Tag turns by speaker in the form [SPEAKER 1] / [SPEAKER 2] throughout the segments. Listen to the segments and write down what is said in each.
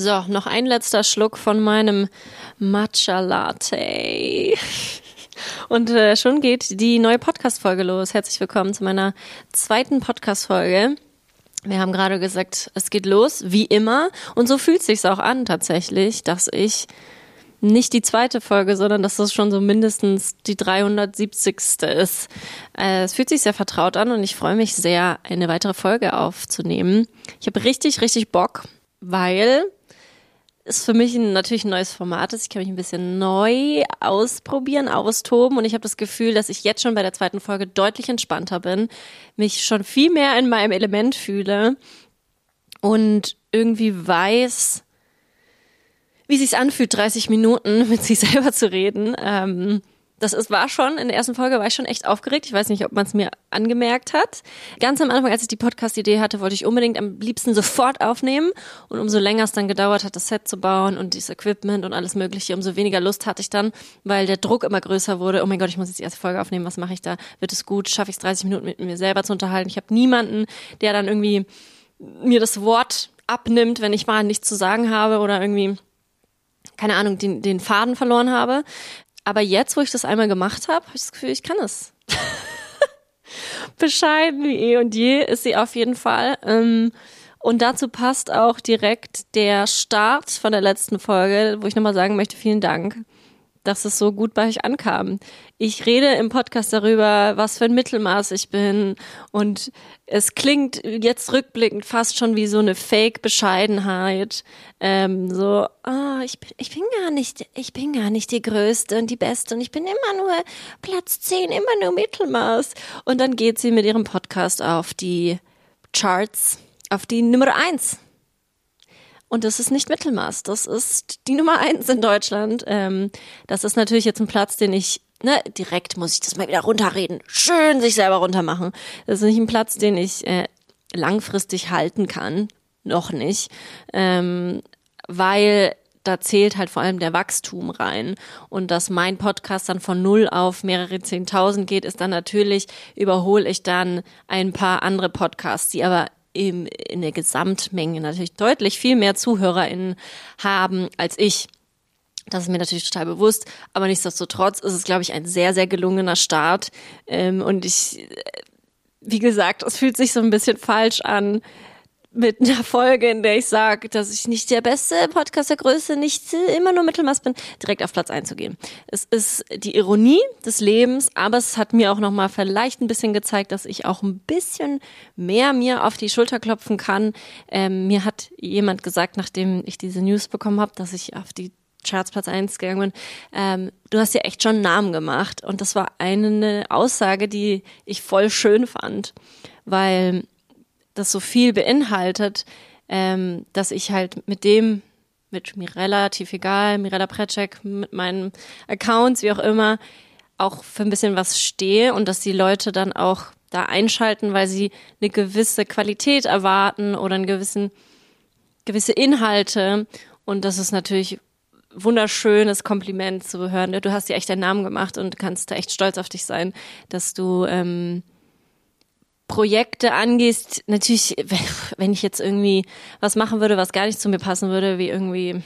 [SPEAKER 1] So, noch ein letzter Schluck von meinem Matcha Latte. Und äh, schon geht die neue Podcast-Folge los. Herzlich willkommen zu meiner zweiten Podcast-Folge. Wir haben gerade gesagt, es geht los, wie immer. Und so fühlt sich's auch an, tatsächlich, dass ich nicht die zweite Folge, sondern dass das schon so mindestens die 370. ist. Äh, es fühlt sich sehr vertraut an und ich freue mich sehr, eine weitere Folge aufzunehmen. Ich habe richtig, richtig Bock, weil es für mich natürlich ein neues Format ist. Ich kann mich ein bisschen neu ausprobieren, austoben und ich habe das Gefühl, dass ich jetzt schon bei der zweiten Folge deutlich entspannter bin, mich schon viel mehr in meinem Element fühle und irgendwie weiß, wie sich's anfühlt, 30 Minuten mit sich selber zu reden. Ähm, das ist, war schon, in der ersten Folge war ich schon echt aufgeregt. Ich weiß nicht, ob man es mir angemerkt hat. Ganz am Anfang, als ich die Podcast-Idee hatte, wollte ich unbedingt am liebsten sofort aufnehmen. Und umso länger es dann gedauert hat, das Set zu bauen und dieses Equipment und alles mögliche, umso weniger Lust hatte ich dann, weil der Druck immer größer wurde. Oh mein Gott, ich muss jetzt die erste Folge aufnehmen. Was mache ich da? Wird es gut? Schaffe ich es 30 Minuten mit mir selber zu unterhalten? Ich habe niemanden, der dann irgendwie mir das Wort abnimmt, wenn ich mal nichts zu sagen habe oder irgendwie keine Ahnung, den, den Faden verloren habe. Aber jetzt, wo ich das einmal gemacht habe, habe ich das Gefühl, ich kann es. Bescheiden wie eh und je ist sie auf jeden Fall. Ähm, und dazu passt auch direkt der Start von der letzten Folge, wo ich nochmal sagen möchte, vielen Dank dass es so gut bei euch ankam. Ich rede im Podcast darüber, was für ein Mittelmaß ich bin und es klingt jetzt rückblickend fast schon wie so eine Fake-Bescheidenheit. Ähm, so, oh, ich, bin, ich bin gar nicht, ich bin gar nicht die Größte und die Beste und ich bin immer nur Platz 10, immer nur Mittelmaß. Und dann geht sie mit ihrem Podcast auf die Charts, auf die Nummer 1 und das ist nicht Mittelmaß. Das ist die Nummer eins in Deutschland. Ähm, das ist natürlich jetzt ein Platz, den ich, ne, direkt muss ich das mal wieder runterreden. Schön sich selber runtermachen. Das ist nicht ein Platz, den ich äh, langfristig halten kann. Noch nicht. Ähm, weil da zählt halt vor allem der Wachstum rein. Und dass mein Podcast dann von null auf mehrere Zehntausend geht, ist dann natürlich, überhole ich dann ein paar andere Podcasts, die aber im, in der Gesamtmenge natürlich deutlich viel mehr ZuhörerInnen haben als ich. Das ist mir natürlich total bewusst, aber nichtsdestotrotz ist es, glaube ich, ein sehr, sehr gelungener Start. Ähm, und ich, wie gesagt, es fühlt sich so ein bisschen falsch an, mit einer Folge, in der ich sage, dass ich nicht der beste Podcast der Größe, nicht immer nur Mittelmaß bin, direkt auf Platz einzugehen. Es ist die Ironie des Lebens, aber es hat mir auch nochmal vielleicht ein bisschen gezeigt, dass ich auch ein bisschen mehr mir auf die Schulter klopfen kann. Ähm, mir hat jemand gesagt, nachdem ich diese News bekommen habe, dass ich auf die Charts Platz 1 gegangen bin, ähm, du hast ja echt schon einen Namen gemacht. Und das war eine Aussage, die ich voll schön fand, weil das so viel beinhaltet, ähm, dass ich halt mit dem, mit mir relativ egal, Mirella Precek, mit meinen Accounts, wie auch immer, auch für ein bisschen was stehe und dass die Leute dann auch da einschalten, weil sie eine gewisse Qualität erwarten oder einen gewissen, gewisse Inhalte. Und das ist natürlich wunderschönes Kompliment zu hören. Du hast dir echt deinen Namen gemacht und kannst da echt stolz auf dich sein, dass du ähm, Projekte angehst, natürlich, wenn ich jetzt irgendwie was machen würde, was gar nicht zu mir passen würde, wie irgendwie,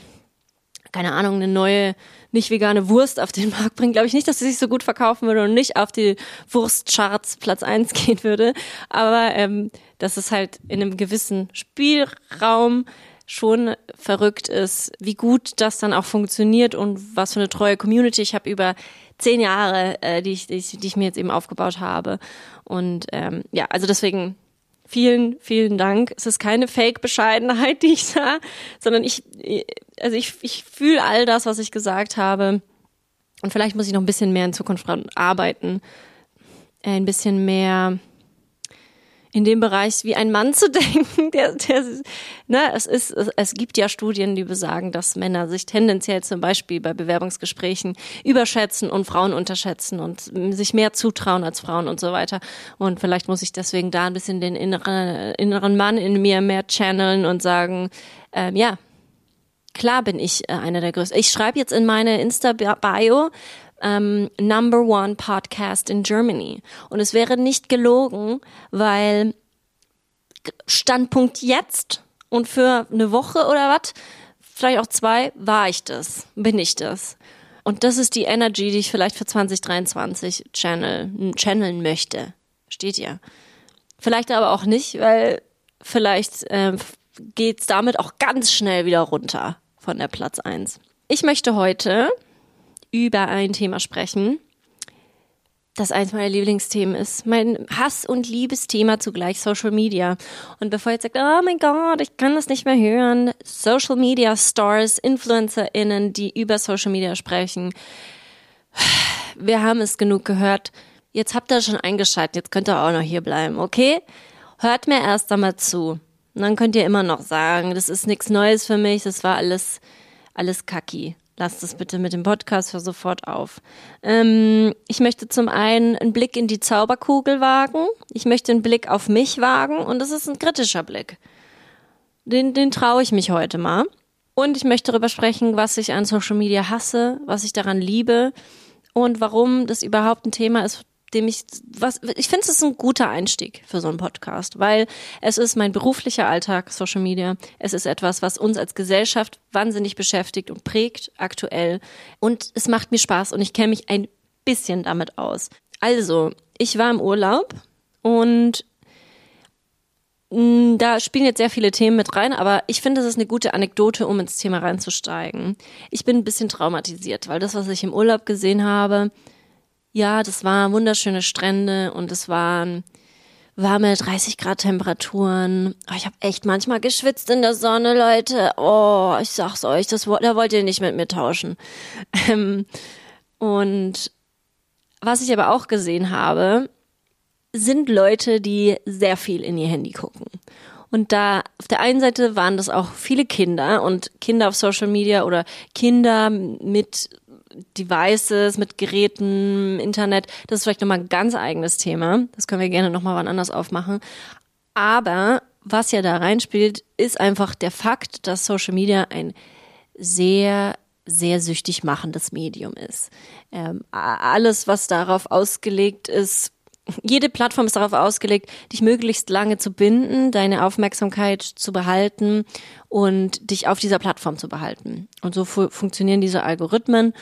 [SPEAKER 1] keine Ahnung, eine neue, nicht vegane Wurst auf den Markt bringen, glaube ich nicht, dass sie sich so gut verkaufen würde und nicht auf die Wurstcharts Platz eins gehen würde. Aber ähm, dass es halt in einem gewissen Spielraum schon verrückt ist, wie gut das dann auch funktioniert und was für eine treue Community ich habe über zehn Jahre, äh, die, ich, die, ich, die ich mir jetzt eben aufgebaut habe. Und ähm, ja, also deswegen vielen, vielen Dank. Es ist keine Fake-Bescheidenheit, die ich sah, sondern ich, also ich, ich fühle all das, was ich gesagt habe. Und vielleicht muss ich noch ein bisschen mehr in Zukunft arbeiten. Ein bisschen mehr in dem Bereich wie ein Mann zu denken, der, der ne, es ist, es, gibt ja Studien, die besagen, dass Männer sich tendenziell zum Beispiel bei Bewerbungsgesprächen überschätzen und Frauen unterschätzen und sich mehr zutrauen als Frauen und so weiter. Und vielleicht muss ich deswegen da ein bisschen den inneren, inneren Mann in mir mehr channeln und sagen, ähm, ja, klar bin ich äh, einer der größten. Ich schreibe jetzt in meine Insta-Bio, ähm, Number One Podcast in Germany. Und es wäre nicht gelogen, weil Standpunkt jetzt und für eine Woche oder was vielleicht auch zwei, war ich das, bin ich das. Und das ist die Energy, die ich vielleicht für 2023 channel, channeln möchte. Steht ja. Vielleicht aber auch nicht, weil vielleicht äh, geht's damit auch ganz schnell wieder runter von der Platz eins. Ich möchte heute über ein Thema sprechen, das eins meiner Lieblingsthemen ist. Mein Hass- und Liebesthema zugleich Social Media. Und bevor ihr jetzt sagt, oh mein Gott, ich kann das nicht mehr hören, Social Media Stars, InfluencerInnen, die über Social Media sprechen. Wir haben es genug gehört. Jetzt habt ihr schon eingeschaltet, jetzt könnt ihr auch noch hier bleiben, okay? Hört mir erst einmal zu. Und dann könnt ihr immer noch sagen, das ist nichts Neues für mich, das war alles, alles kacki. Lasst es bitte mit dem Podcast für sofort auf. Ähm, ich möchte zum einen einen Blick in die Zauberkugel wagen. Ich möchte einen Blick auf mich wagen und das ist ein kritischer Blick. Den, den traue ich mich heute mal. Und ich möchte darüber sprechen, was ich an Social Media hasse, was ich daran liebe und warum das überhaupt ein Thema ist, dem ich was ich finde es ist ein guter Einstieg für so einen Podcast, weil es ist mein beruflicher Alltag Social Media. Es ist etwas, was uns als Gesellschaft wahnsinnig beschäftigt und prägt aktuell und es macht mir Spaß und ich kenne mich ein bisschen damit aus. Also, ich war im Urlaub und mm, da spielen jetzt sehr viele Themen mit rein, aber ich finde, es ist eine gute Anekdote, um ins Thema reinzusteigen. Ich bin ein bisschen traumatisiert, weil das, was ich im Urlaub gesehen habe, ja, das waren wunderschöne Strände und es waren warme 30 Grad Temperaturen. Oh, ich habe echt manchmal geschwitzt in der Sonne, Leute. Oh, ich sag's euch, das, da wollt ihr nicht mit mir tauschen. Ähm, und was ich aber auch gesehen habe, sind Leute, die sehr viel in ihr Handy gucken. Und da auf der einen Seite waren das auch viele Kinder und Kinder auf Social Media oder Kinder mit Devices, mit Geräten, Internet, das ist vielleicht nochmal ein ganz eigenes Thema. Das können wir gerne nochmal wann anders aufmachen. Aber was ja da reinspielt, ist einfach der Fakt, dass Social Media ein sehr sehr süchtig machendes Medium ist. Ähm, alles, was darauf ausgelegt ist, jede Plattform ist darauf ausgelegt, dich möglichst lange zu binden, deine Aufmerksamkeit zu behalten und dich auf dieser Plattform zu behalten. Und so fu funktionieren diese Algorithmen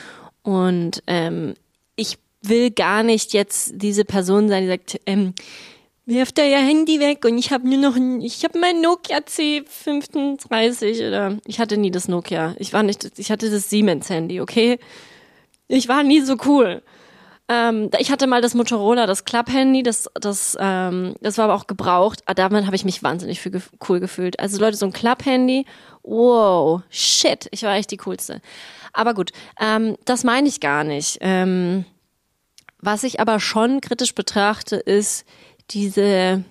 [SPEAKER 1] und ähm, ich will gar nicht jetzt diese Person sein, die sagt, ähm, wirft da ihr Handy weg und ich habe nur noch ein, ich habe mein Nokia C35 oder ich hatte nie das Nokia. Ich war nicht, ich hatte das Siemens Handy, okay? Ich war nie so cool. Ähm, ich hatte mal das Motorola, das Club-Handy, das, das, ähm, das war aber auch gebraucht. Ah, damit habe ich mich wahnsinnig für ge cool gefühlt. Also Leute, so ein Club-Handy, wow, shit, ich war echt die coolste. Aber gut, ähm, das meine ich gar nicht. Ähm, was ich aber schon kritisch betrachte, ist diese,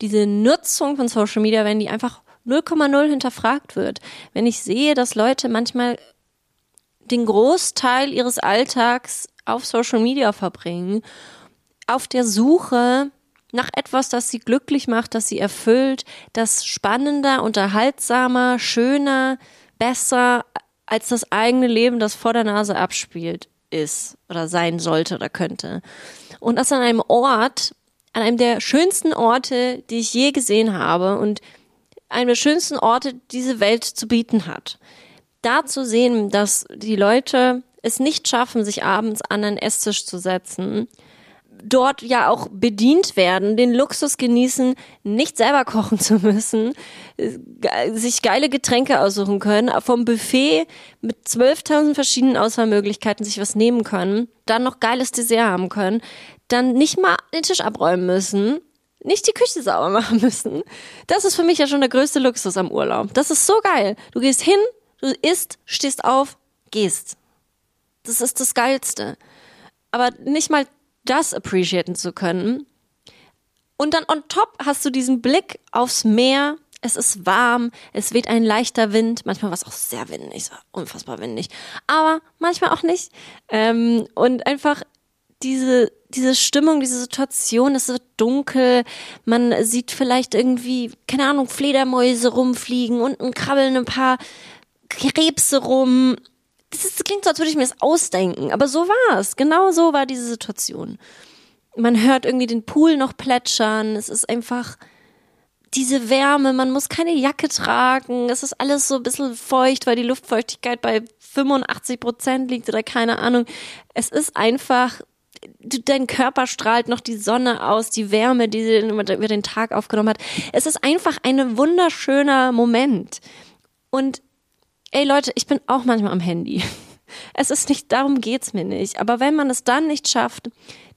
[SPEAKER 1] diese Nutzung von Social Media, wenn die einfach 0,0 hinterfragt wird. Wenn ich sehe, dass Leute manchmal den Großteil ihres Alltags auf Social Media verbringen, auf der Suche nach etwas, das sie glücklich macht, das sie erfüllt, das spannender, unterhaltsamer, schöner, besser als das eigene Leben, das vor der Nase abspielt, ist oder sein sollte oder könnte. Und das an einem Ort, an einem der schönsten Orte, die ich je gesehen habe und einem der schönsten Orte, die diese Welt zu bieten hat. Da zu sehen, dass die Leute es nicht schaffen, sich abends an einen Esstisch zu setzen, dort ja auch bedient werden, den Luxus genießen, nicht selber kochen zu müssen, sich geile Getränke aussuchen können, vom Buffet mit 12.000 verschiedenen Auswahlmöglichkeiten sich was nehmen können, dann noch geiles Dessert haben können, dann nicht mal den Tisch abräumen müssen, nicht die Küche sauber machen müssen. Das ist für mich ja schon der größte Luxus am Urlaub. Das ist so geil. Du gehst hin, du isst, stehst auf, gehst. Das ist das Geilste. Aber nicht mal das appreciaten zu können. Und dann on top hast du diesen Blick aufs Meer. Es ist warm, es weht ein leichter Wind. Manchmal war es auch sehr windig, unfassbar windig. Aber manchmal auch nicht. Ähm, und einfach diese, diese Stimmung, diese Situation, es wird dunkel, man sieht vielleicht irgendwie, keine Ahnung, Fledermäuse rumfliegen, unten krabbeln ein paar Krebse rum das, ist, das klingt so, als würde ich mir das ausdenken, aber so war es. Genau so war diese Situation. Man hört irgendwie den Pool noch plätschern. Es ist einfach diese Wärme, man muss keine Jacke tragen, es ist alles so ein bisschen feucht, weil die Luftfeuchtigkeit bei 85 Prozent liegt oder keine Ahnung. Es ist einfach, dein Körper strahlt noch die Sonne aus, die Wärme, die sie über den Tag aufgenommen hat. Es ist einfach ein wunderschöner Moment. Und ey Leute, ich bin auch manchmal am Handy. Es ist nicht, darum geht's mir nicht. Aber wenn man es dann nicht schafft,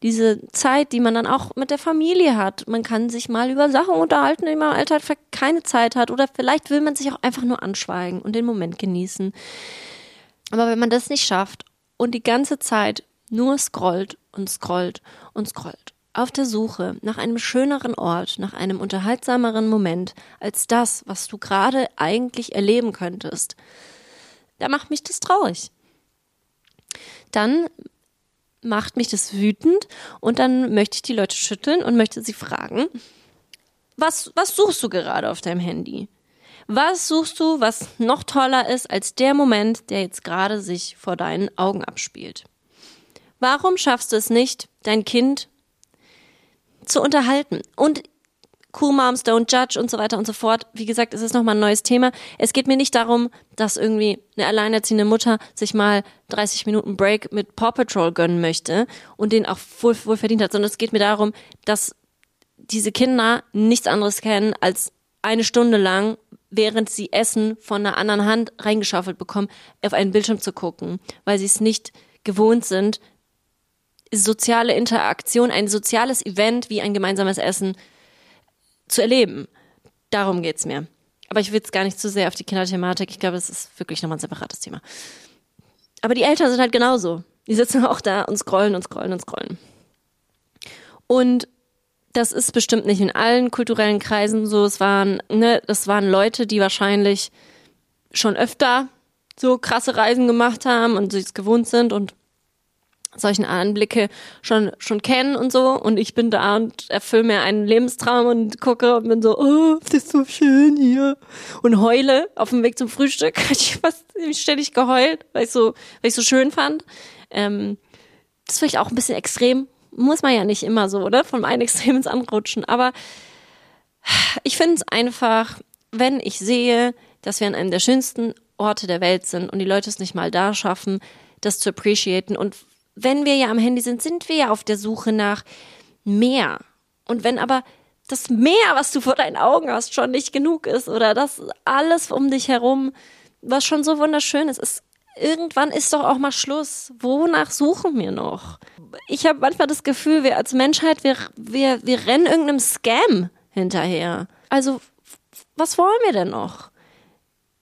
[SPEAKER 1] diese Zeit, die man dann auch mit der Familie hat, man kann sich mal über Sachen unterhalten, die man im Alltag keine Zeit hat. Oder vielleicht will man sich auch einfach nur anschweigen und den Moment genießen. Aber wenn man das nicht schafft und die ganze Zeit nur scrollt und scrollt und scrollt, auf der Suche nach einem schöneren Ort, nach einem unterhaltsameren Moment als das, was du gerade eigentlich erleben könntest, da macht mich das traurig. Dann macht mich das wütend und dann möchte ich die Leute schütteln und möchte sie fragen, was, was suchst du gerade auf deinem Handy? Was suchst du, was noch toller ist als der Moment, der jetzt gerade sich vor deinen Augen abspielt? Warum schaffst du es nicht, dein Kind zu unterhalten? Und Cool Moms Don't Judge und so weiter und so fort. Wie gesagt, es ist nochmal ein neues Thema. Es geht mir nicht darum, dass irgendwie eine alleinerziehende Mutter sich mal 30 Minuten Break mit Paw Patrol gönnen möchte und den auch wohl, wohl verdient hat, sondern es geht mir darum, dass diese Kinder nichts anderes kennen als eine Stunde lang während sie Essen von einer anderen Hand reingeschaufelt bekommen, auf einen Bildschirm zu gucken, weil sie es nicht gewohnt sind, soziale Interaktion, ein soziales Event wie ein gemeinsames Essen zu erleben. Darum geht's mir. Aber ich will jetzt gar nicht zu sehr auf die Kinderthematik. Ich glaube, es ist wirklich nochmal ein separates Thema. Aber die Eltern sind halt genauso. Die sitzen auch da und scrollen und scrollen und scrollen. Und das ist bestimmt nicht in allen kulturellen Kreisen so. Es waren, ne, das waren Leute, die wahrscheinlich schon öfter so krasse Reisen gemacht haben und sich es gewohnt sind und solchen Anblicke schon schon kennen und so und ich bin da und erfülle mir einen Lebenstraum und gucke und bin so oh das ist so schön hier und heule auf dem Weg zum Frühstück ich fast ständig geheult weil ich so weil ich so schön fand ähm, das ist vielleicht auch ein bisschen extrem muss man ja nicht immer so, oder? Vom einen Extrem ins andere rutschen. Aber ich finde es einfach, wenn ich sehe, dass wir an einem der schönsten Orte der Welt sind und die Leute es nicht mal da schaffen, das zu appreciaten. Und wenn wir ja am Handy sind, sind wir ja auf der Suche nach mehr. Und wenn aber das Meer, was du vor deinen Augen hast, schon nicht genug ist oder das alles um dich herum, was schon so wunderschön ist, ist irgendwann ist doch auch mal Schluss. Wonach suchen wir noch? Ich habe manchmal das Gefühl, wir als Menschheit, wir, wir, wir rennen irgendeinem Scam hinterher. Also, was wollen wir denn noch?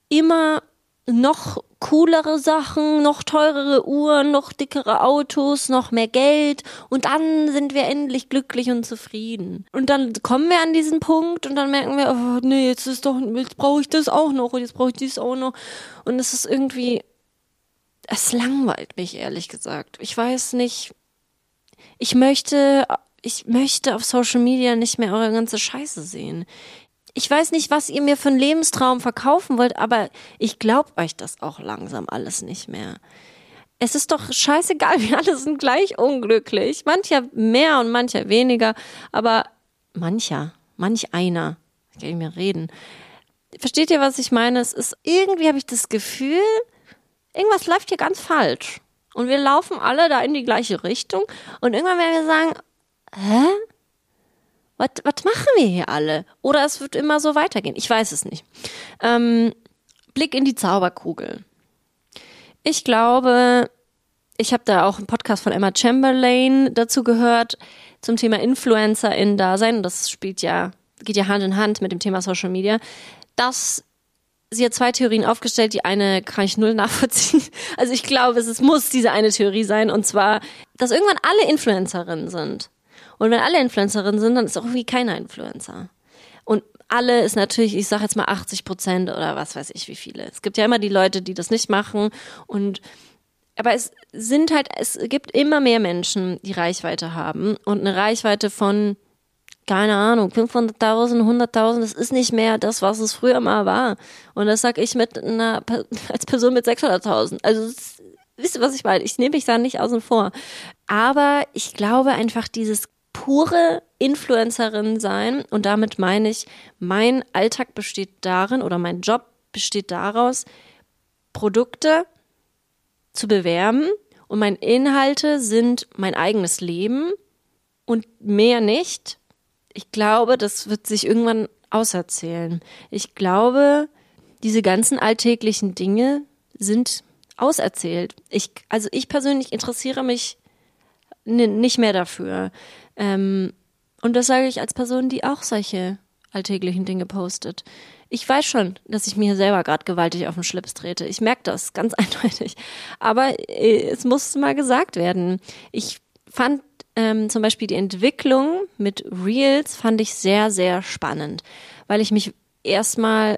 [SPEAKER 1] Immer noch coolere Sachen, noch teurere Uhren, noch dickere Autos, noch mehr Geld und dann sind wir endlich glücklich und zufrieden. Und dann kommen wir an diesen Punkt und dann merken wir, oh nee, jetzt ist doch, jetzt brauche ich das auch noch und jetzt brauche ich dies auch noch. Und es ist irgendwie, es langweilt mich ehrlich gesagt. Ich weiß nicht. Ich möchte, ich möchte auf Social Media nicht mehr eure ganze Scheiße sehen. Ich weiß nicht, was ihr mir für einen Lebenstraum verkaufen wollt, aber ich glaub euch das auch langsam alles nicht mehr. Es ist doch scheißegal, wir alle sind gleich unglücklich. Mancher mehr und mancher weniger, aber mancher, manch einer, kann ich mir reden. Versteht ihr, was ich meine? Es ist irgendwie habe ich das Gefühl, irgendwas läuft hier ganz falsch. Und wir laufen alle da in die gleiche Richtung. Und irgendwann werden wir sagen, hä? Was, machen wir hier alle? Oder es wird immer so weitergehen. Ich weiß es nicht. Ähm, Blick in die Zauberkugel. Ich glaube, ich habe da auch einen Podcast von Emma Chamberlain dazu gehört zum Thema Influencer in Dasein. Das spielt ja, geht ja Hand in Hand mit dem Thema Social Media. Dass sie hat zwei Theorien aufgestellt. Die eine kann ich null nachvollziehen. Also ich glaube, es muss diese eine Theorie sein. Und zwar, dass irgendwann alle Influencerinnen sind. Und wenn alle Influencerinnen sind, dann ist auch irgendwie keiner Influencer. Und alle ist natürlich, ich sage jetzt mal 80 Prozent oder was weiß ich wie viele. Es gibt ja immer die Leute, die das nicht machen. Und aber es sind halt, es gibt immer mehr Menschen, die Reichweite haben. Und eine Reichweite von keine Ahnung, 500.000, 100.000, das ist nicht mehr das, was es früher mal war. Und das sag ich mit einer, als Person mit 600.000. Also, das, wisst ihr, was ich meine? Ich nehme mich da nicht außen vor. Aber ich glaube einfach, dieses pure Influencerin sein und damit meine ich, mein Alltag besteht darin oder mein Job besteht daraus, Produkte zu bewerben und meine Inhalte sind mein eigenes Leben und mehr nicht. Ich glaube, das wird sich irgendwann auserzählen. Ich glaube, diese ganzen alltäglichen Dinge sind auserzählt. Ich, also ich persönlich interessiere mich nicht mehr dafür. Ähm, und das sage ich als Person, die auch solche alltäglichen Dinge postet. Ich weiß schon, dass ich mir selber gerade gewaltig auf den Schlips trete. Ich merke das ganz eindeutig. Aber äh, es muss mal gesagt werden. Ich fand ähm, zum Beispiel die Entwicklung mit Reels fand ich sehr, sehr spannend, weil ich mich erstmal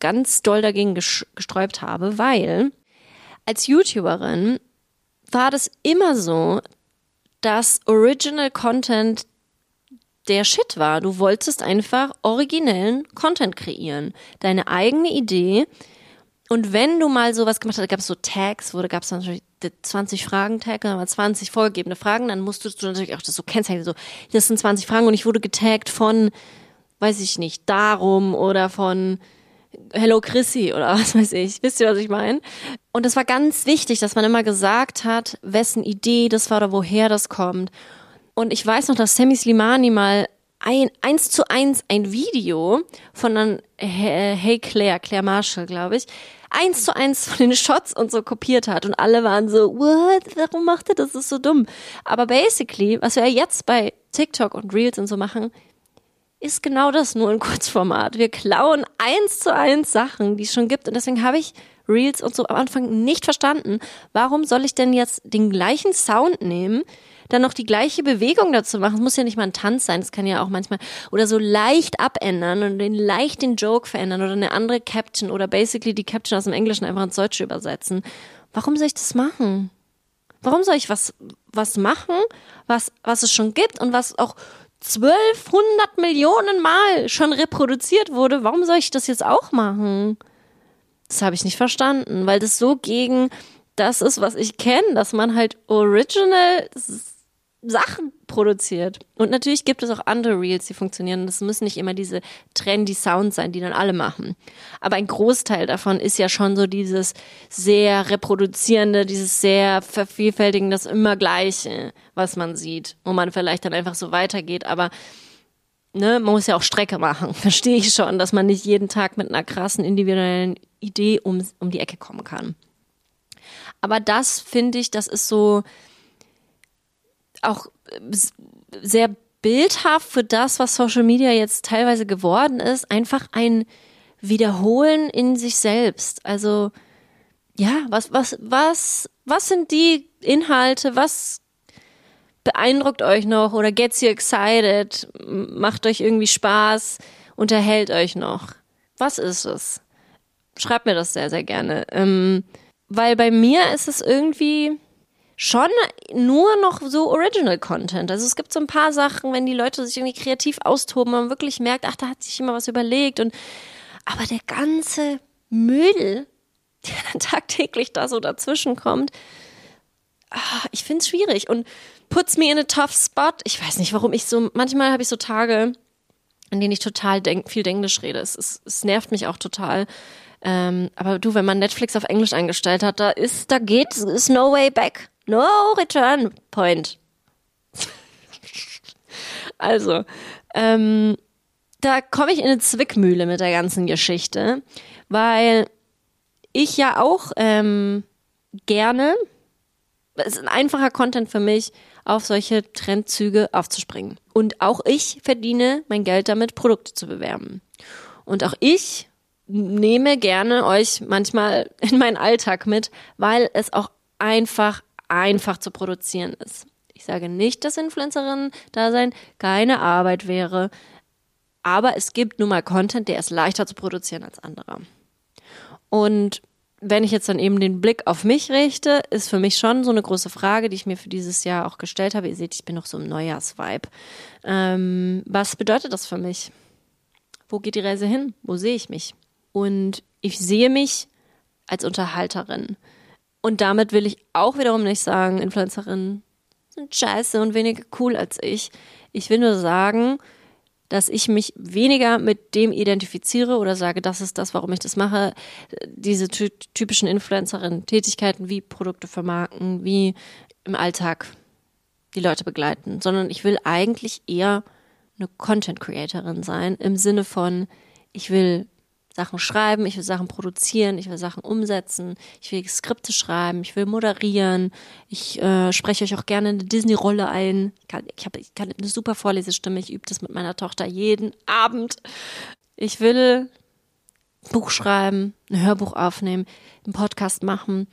[SPEAKER 1] ganz doll dagegen gesträubt habe, weil als YouTuberin war das immer so, dass Original Content der Shit war. Du wolltest einfach originellen Content kreieren. Deine eigene Idee. Und wenn du mal sowas gemacht hast, da gab es so Tags, wo da gab es natürlich 20 Fragen-Tag, dann 20 vorgegebene Fragen, dann musstest du natürlich auch das so kennzeichnen, so, das sind 20 Fragen und ich wurde getaggt von, weiß ich nicht, darum oder von Hello Chrissy oder was weiß ich. Wisst ihr, was ich meine? Und es war ganz wichtig, dass man immer gesagt hat, wessen Idee das war oder woher das kommt. Und ich weiß noch, dass Sammy Slimani mal ein, eins zu eins ein Video von dann Hey Claire, Claire Marshall, glaube ich, eins zu eins von den Shots und so kopiert hat. Und alle waren so, what? Warum macht er das? Das ist so dumm. Aber basically, was wir jetzt bei TikTok und Reels und so machen, ist genau das nur in Kurzformat. Wir klauen eins zu eins Sachen, die es schon gibt. Und deswegen habe ich Reels und so am Anfang nicht verstanden. Warum soll ich denn jetzt den gleichen Sound nehmen, dann noch die gleiche Bewegung dazu machen? Es muss ja nicht mal ein Tanz sein, das kann ja auch manchmal oder so leicht abändern und den leicht den Joke verändern oder eine andere Caption oder basically die Caption aus dem Englischen einfach ins Deutsche übersetzen. Warum soll ich das machen? Warum soll ich was, was machen, was, was es schon gibt und was auch 1200 Millionen Mal schon reproduziert wurde? Warum soll ich das jetzt auch machen? Das habe ich nicht verstanden, weil das so gegen das ist, was ich kenne, dass man halt original Sachen produziert. Und natürlich gibt es auch andere Reels, die funktionieren. Das müssen nicht immer diese trendy Sounds sein, die dann alle machen. Aber ein Großteil davon ist ja schon so dieses sehr reproduzierende, dieses sehr vervielfältigende, das immer Gleiche, was man sieht. Wo man vielleicht dann einfach so weitergeht. Aber ne, man muss ja auch Strecke machen. Verstehe ich schon, dass man nicht jeden Tag mit einer krassen individuellen Idee um, um die Ecke kommen kann. Aber das finde ich, das ist so auch sehr bildhaft für das, was Social Media jetzt teilweise geworden ist, einfach ein Wiederholen in sich selbst. Also, ja, was, was, was, was sind die Inhalte? Was beeindruckt euch noch oder gets you excited? Macht euch irgendwie Spaß? Unterhält euch noch? Was ist es? Schreibt mir das sehr, sehr gerne. Ähm, weil bei mir ist es irgendwie schon nur noch so Original Content. Also es gibt so ein paar Sachen, wenn die Leute sich irgendwie kreativ austoben und man wirklich merkt, ach, da hat sich immer was überlegt und aber der ganze Müll, der dann tagtäglich da so dazwischen kommt, ach, ich find's schwierig und puts me in a tough spot. Ich weiß nicht, warum ich so, manchmal habe ich so Tage, in denen ich total denk, viel Englisch rede. Es, es, es nervt mich auch total. Ähm, aber du, wenn man Netflix auf Englisch eingestellt hat, da ist, da geht, ist no way back. No return point. also, ähm, da komme ich in eine Zwickmühle mit der ganzen Geschichte, weil ich ja auch ähm, gerne, es ist ein einfacher Content für mich, auf solche Trendzüge aufzuspringen. Und auch ich verdiene mein Geld damit, Produkte zu bewerben. Und auch ich nehme gerne euch manchmal in meinen Alltag mit, weil es auch einfach, einfach zu produzieren ist. Ich sage nicht, dass Influencerinnen da sein keine Arbeit wäre, aber es gibt nun mal Content, der ist leichter zu produzieren als anderer. Und wenn ich jetzt dann eben den Blick auf mich richte, ist für mich schon so eine große Frage, die ich mir für dieses Jahr auch gestellt habe. Ihr seht, ich bin noch so im Neujahrsvibe. Ähm, was bedeutet das für mich? Wo geht die Reise hin? Wo sehe ich mich? Und ich sehe mich als Unterhalterin. Und damit will ich auch wiederum nicht sagen, Influencerinnen sind scheiße und weniger cool als ich. Ich will nur sagen, dass ich mich weniger mit dem identifiziere oder sage, das ist das, warum ich das mache. Diese ty typischen Influencerin-Tätigkeiten wie Produkte vermarkten, wie im Alltag die Leute begleiten, sondern ich will eigentlich eher eine Content-Creatorin sein im Sinne von, ich will Sachen schreiben, ich will Sachen produzieren, ich will Sachen umsetzen, ich will Skripte schreiben, ich will moderieren, ich äh, spreche euch auch gerne eine Disney-Rolle ein. Ich, kann, ich, hab, eine super Vorlesestimme, ich übe das mit meiner Tochter jeden Abend. Ich will ein Buch schreiben, ein Hörbuch aufnehmen, einen Podcast machen.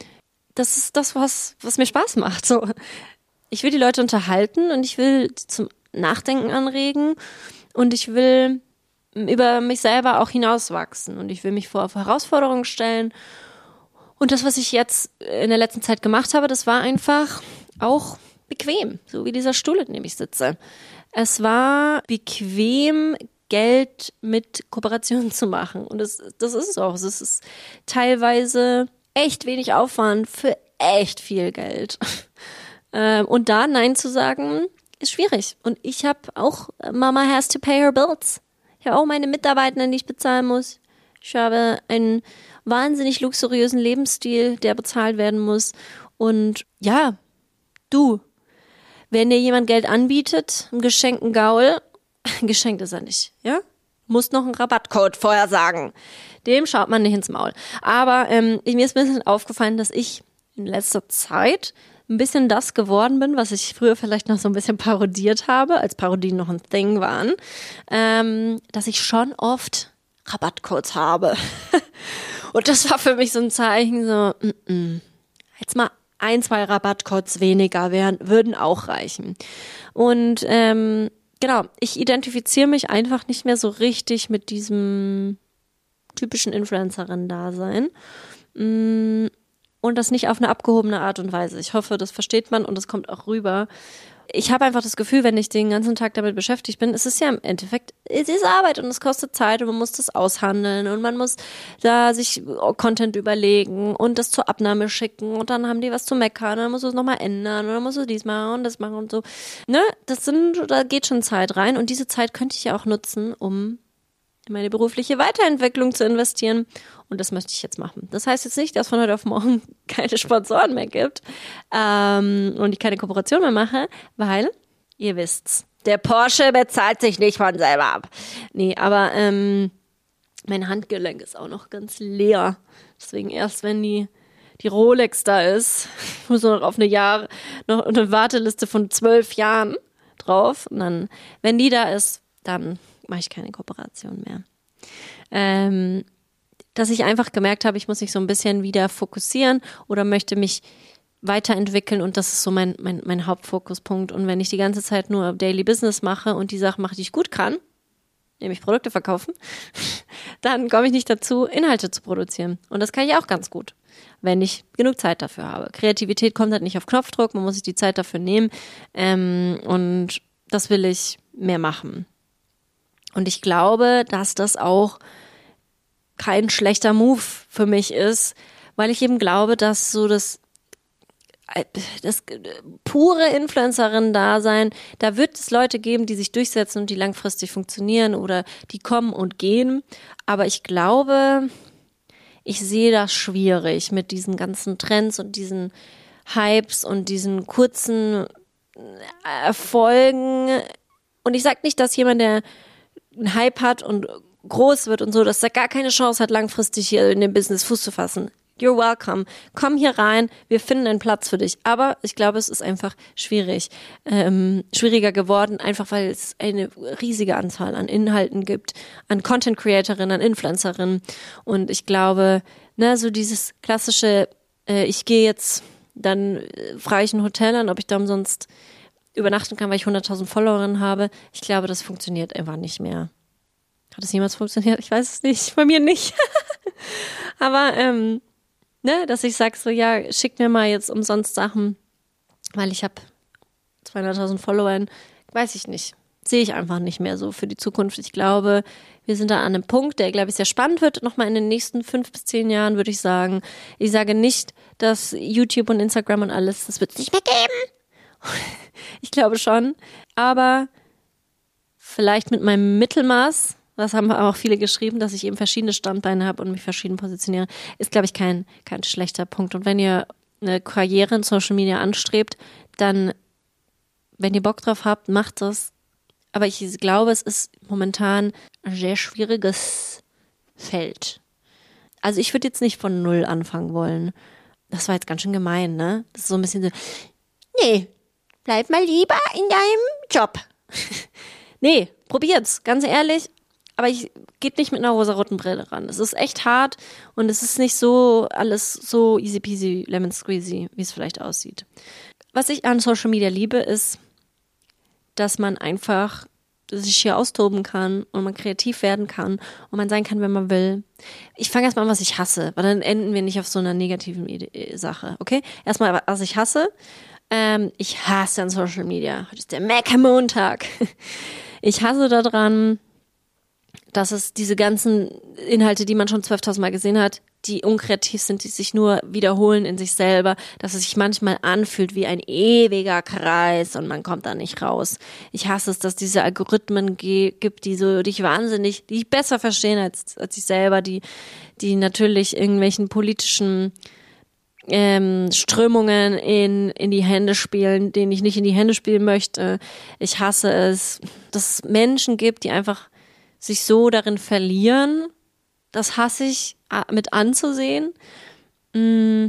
[SPEAKER 1] Das ist das, was, was mir Spaß macht. So. Ich will die Leute unterhalten und ich will zum Nachdenken anregen und ich will über mich selber auch hinauswachsen und ich will mich vor Herausforderungen stellen. Und das, was ich jetzt in der letzten Zeit gemacht habe, das war einfach auch bequem, so wie dieser Stuhl, in dem ich sitze. Es war bequem, Geld mit Kooperationen zu machen. Und das, das ist es auch. Es ist teilweise echt wenig Aufwand für echt viel Geld. Ähm, und da Nein zu sagen, ist schwierig. Und ich habe auch, Mama has to pay her bills. Ich habe auch meine Mitarbeitenden, die ich bezahlen muss. Ich habe einen wahnsinnig luxuriösen Lebensstil, der bezahlt werden muss. Und ja, du, wenn dir jemand Geld anbietet, einen geschenkten Gaul, geschenkt ist er nicht, ja? Muss noch einen Rabattcode vorher sagen. Dem schaut man nicht ins Maul. Aber ähm, mir ist ein bisschen aufgefallen, dass ich in letzter Zeit ein bisschen das geworden bin, was ich früher vielleicht noch so ein bisschen parodiert habe, als Parodien noch ein Thing waren, ähm, dass ich schon oft Rabattcodes habe. Und das war für mich so ein Zeichen, so, mm -mm. jetzt mal ein, zwei Rabattcodes weniger wären, würden auch reichen. Und ähm, genau, ich identifiziere mich einfach nicht mehr so richtig mit diesem typischen Influencerin-Dasein. Mm, und das nicht auf eine abgehobene Art und Weise. Ich hoffe, das versteht man und es kommt auch rüber. Ich habe einfach das Gefühl, wenn ich den ganzen Tag damit beschäftigt bin, es ist ja im Endeffekt, es ist Arbeit und es kostet Zeit und man muss das aushandeln und man muss da sich Content überlegen und das zur Abnahme schicken und dann haben die was zu meckern und dann muss du es nochmal ändern und dann musst du dies machen und das machen und so. Ne, das sind, da geht schon Zeit rein und diese Zeit könnte ich ja auch nutzen, um in meine berufliche Weiterentwicklung zu investieren. Und das möchte ich jetzt machen. Das heißt jetzt nicht, dass von heute auf morgen keine Sponsoren mehr gibt ähm, und ich keine Kooperation mehr mache, weil ihr wisst's, der Porsche bezahlt sich nicht von selber ab. Nee, aber ähm, mein Handgelenk ist auch noch ganz leer. Deswegen erst, wenn die die Rolex da ist, ich muss noch auf eine Jahr, noch eine Warteliste von zwölf Jahren drauf. Und dann, wenn die da ist, dann mache ich keine Kooperation mehr. Ähm, dass ich einfach gemerkt habe, ich muss mich so ein bisschen wieder fokussieren oder möchte mich weiterentwickeln und das ist so mein, mein, mein Hauptfokuspunkt. Und wenn ich die ganze Zeit nur Daily Business mache und die Sachen mache, die ich gut kann, nämlich Produkte verkaufen, dann komme ich nicht dazu, Inhalte zu produzieren. Und das kann ich auch ganz gut, wenn ich genug Zeit dafür habe. Kreativität kommt halt nicht auf Knopfdruck, man muss sich die Zeit dafür nehmen. Ähm, und das will ich mehr machen. Und ich glaube, dass das auch kein schlechter Move für mich ist, weil ich eben glaube, dass so das das pure Influencerin-Dasein, da wird es Leute geben, die sich durchsetzen und die langfristig funktionieren oder die kommen und gehen. Aber ich glaube, ich sehe das schwierig mit diesen ganzen Trends und diesen Hypes und diesen kurzen Erfolgen. Und ich sage nicht, dass jemand, der einen Hype hat und groß wird und so, dass er gar keine Chance hat, langfristig hier in dem Business Fuß zu fassen. You're welcome. Komm hier rein, wir finden einen Platz für dich. Aber ich glaube, es ist einfach schwierig, ähm, schwieriger geworden, einfach weil es eine riesige Anzahl an Inhalten gibt, an Content Creatorinnen, an Influencerinnen. Und ich glaube, ne, so dieses klassische, äh, ich gehe jetzt, dann äh, frage ich ein Hotel an, ob ich da umsonst übernachten kann, weil ich 100.000 Followerinnen habe. Ich glaube, das funktioniert einfach nicht mehr. Hat es jemals funktioniert? Ich weiß es nicht. Bei mir nicht. Aber, ähm, ne, dass ich sage so, ja, schick mir mal jetzt umsonst Sachen, weil ich habe 200.000 Follower, weiß ich nicht. Sehe ich einfach nicht mehr so für die Zukunft. Ich glaube, wir sind da an einem Punkt, der, glaube ich, sehr spannend wird. Nochmal in den nächsten fünf bis zehn Jahren würde ich sagen. Ich sage nicht, dass YouTube und Instagram und alles, das wird es nicht mehr geben ich glaube schon. Aber vielleicht mit meinem Mittelmaß, das haben auch viele geschrieben, dass ich eben verschiedene Standbeine habe und mich verschieden positioniere, ist, glaube ich, kein, kein schlechter Punkt. Und wenn ihr eine Karriere in Social Media anstrebt, dann, wenn ihr Bock drauf habt, macht das. Aber ich glaube, es ist momentan ein sehr schwieriges Feld. Also ich würde jetzt nicht von Null anfangen wollen. Das war jetzt ganz schön gemein, ne? Das ist so ein bisschen so, nee, bleib mal lieber in deinem Job. nee, probiert's, ganz ehrlich. Aber ich geht nicht mit einer rosaroten Brille ran. Es ist echt hart und es ist nicht so alles so easy peasy, lemon squeezy, wie es vielleicht aussieht. Was ich an Social Media liebe, ist, dass man einfach sich hier austoben kann und man kreativ werden kann und man sein kann, wenn man will. Ich fange erstmal an, was ich hasse, weil dann enden wir nicht auf so einer negativen Sache, okay? Erstmal, was ich hasse. Ähm, ich hasse an Social Media. Heute ist der Mac-Montag. Ich hasse daran, dass es diese ganzen Inhalte, die man schon 12.000 Mal gesehen hat, die unkreativ sind, die sich nur wiederholen in sich selber, dass es sich manchmal anfühlt wie ein ewiger Kreis und man kommt da nicht raus. Ich hasse es, dass diese Algorithmen gibt, die so dich wahnsinnig, die ich besser verstehen als, als ich selber, die, die natürlich irgendwelchen politischen ähm, Strömungen in, in die Hände spielen, denen ich nicht in die Hände spielen möchte. Ich hasse es, dass es Menschen gibt, die einfach sich so darin verlieren. Das hasse ich mit anzusehen. Mm.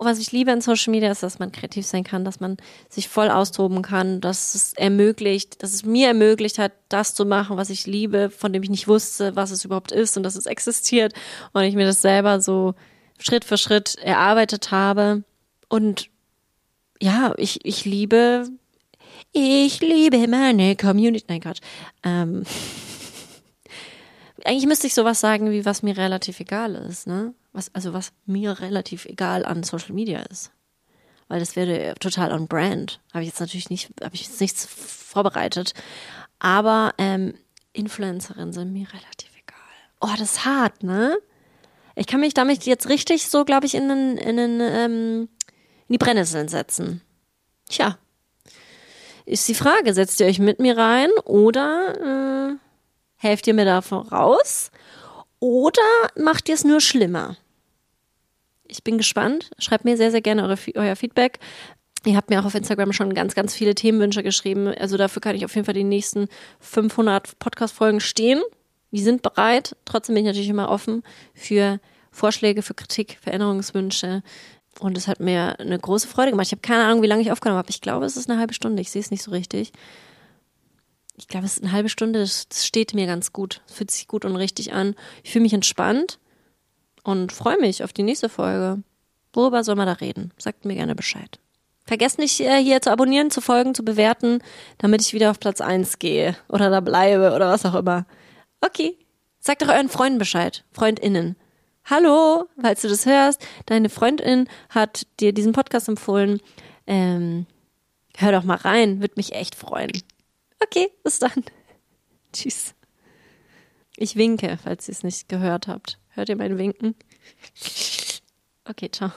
[SPEAKER 1] Und was ich liebe in Social Media ist, dass man kreativ sein kann, dass man sich voll austoben kann, dass es ermöglicht, dass es mir ermöglicht hat, das zu machen, was ich liebe, von dem ich nicht wusste, was es überhaupt ist und dass es existiert und ich mir das selber so Schritt für Schritt erarbeitet habe. Und ja, ich, ich liebe, ich liebe meine Community. Nein, Quatsch. Ähm, eigentlich müsste ich sowas sagen, wie was mir relativ egal ist, ne? Was, also was mir relativ egal an Social Media ist. Weil das wäre total on brand. Habe ich jetzt natürlich nicht, habe ich jetzt nichts vorbereitet. Aber ähm, Influencerinnen sind mir relativ egal. Oh, das ist hart, ne? Ich kann mich damit jetzt richtig so, glaube ich, in, den, in, den, ähm, in die Brennnesseln setzen. Tja. Ist die Frage, setzt ihr euch mit mir rein oder äh, helft ihr mir da voraus oder macht ihr es nur schlimmer? Ich bin gespannt. Schreibt mir sehr, sehr gerne eure, euer Feedback. Ihr habt mir auch auf Instagram schon ganz, ganz viele Themenwünsche geschrieben. Also dafür kann ich auf jeden Fall die nächsten 500 Podcast-Folgen stehen. Die sind bereit. Trotzdem bin ich natürlich immer offen für Vorschläge, für Kritik, Veränderungswünsche. Und es hat mir eine große Freude gemacht. Ich habe keine Ahnung, wie lange ich aufgenommen habe. Ich glaube, es ist eine halbe Stunde. Ich sehe es nicht so richtig ich glaube, es ist eine halbe Stunde, das, das steht mir ganz gut. Es fühlt sich gut und richtig an. Ich fühle mich entspannt und freue mich auf die nächste Folge. Worüber soll man da reden? Sagt mir gerne Bescheid. Vergesst nicht, äh, hier zu abonnieren, zu folgen, zu bewerten, damit ich wieder auf Platz 1 gehe oder da bleibe oder was auch immer. Okay. Sagt doch euren Freunden Bescheid. FreundInnen. Hallo, falls du das hörst, deine Freundin hat dir diesen Podcast empfohlen. Ähm, hör doch mal rein, würde mich echt freuen. Okay, bis dann. Tschüss. Ich winke, falls ihr es nicht gehört habt. Hört ihr mein Winken? Okay, ciao.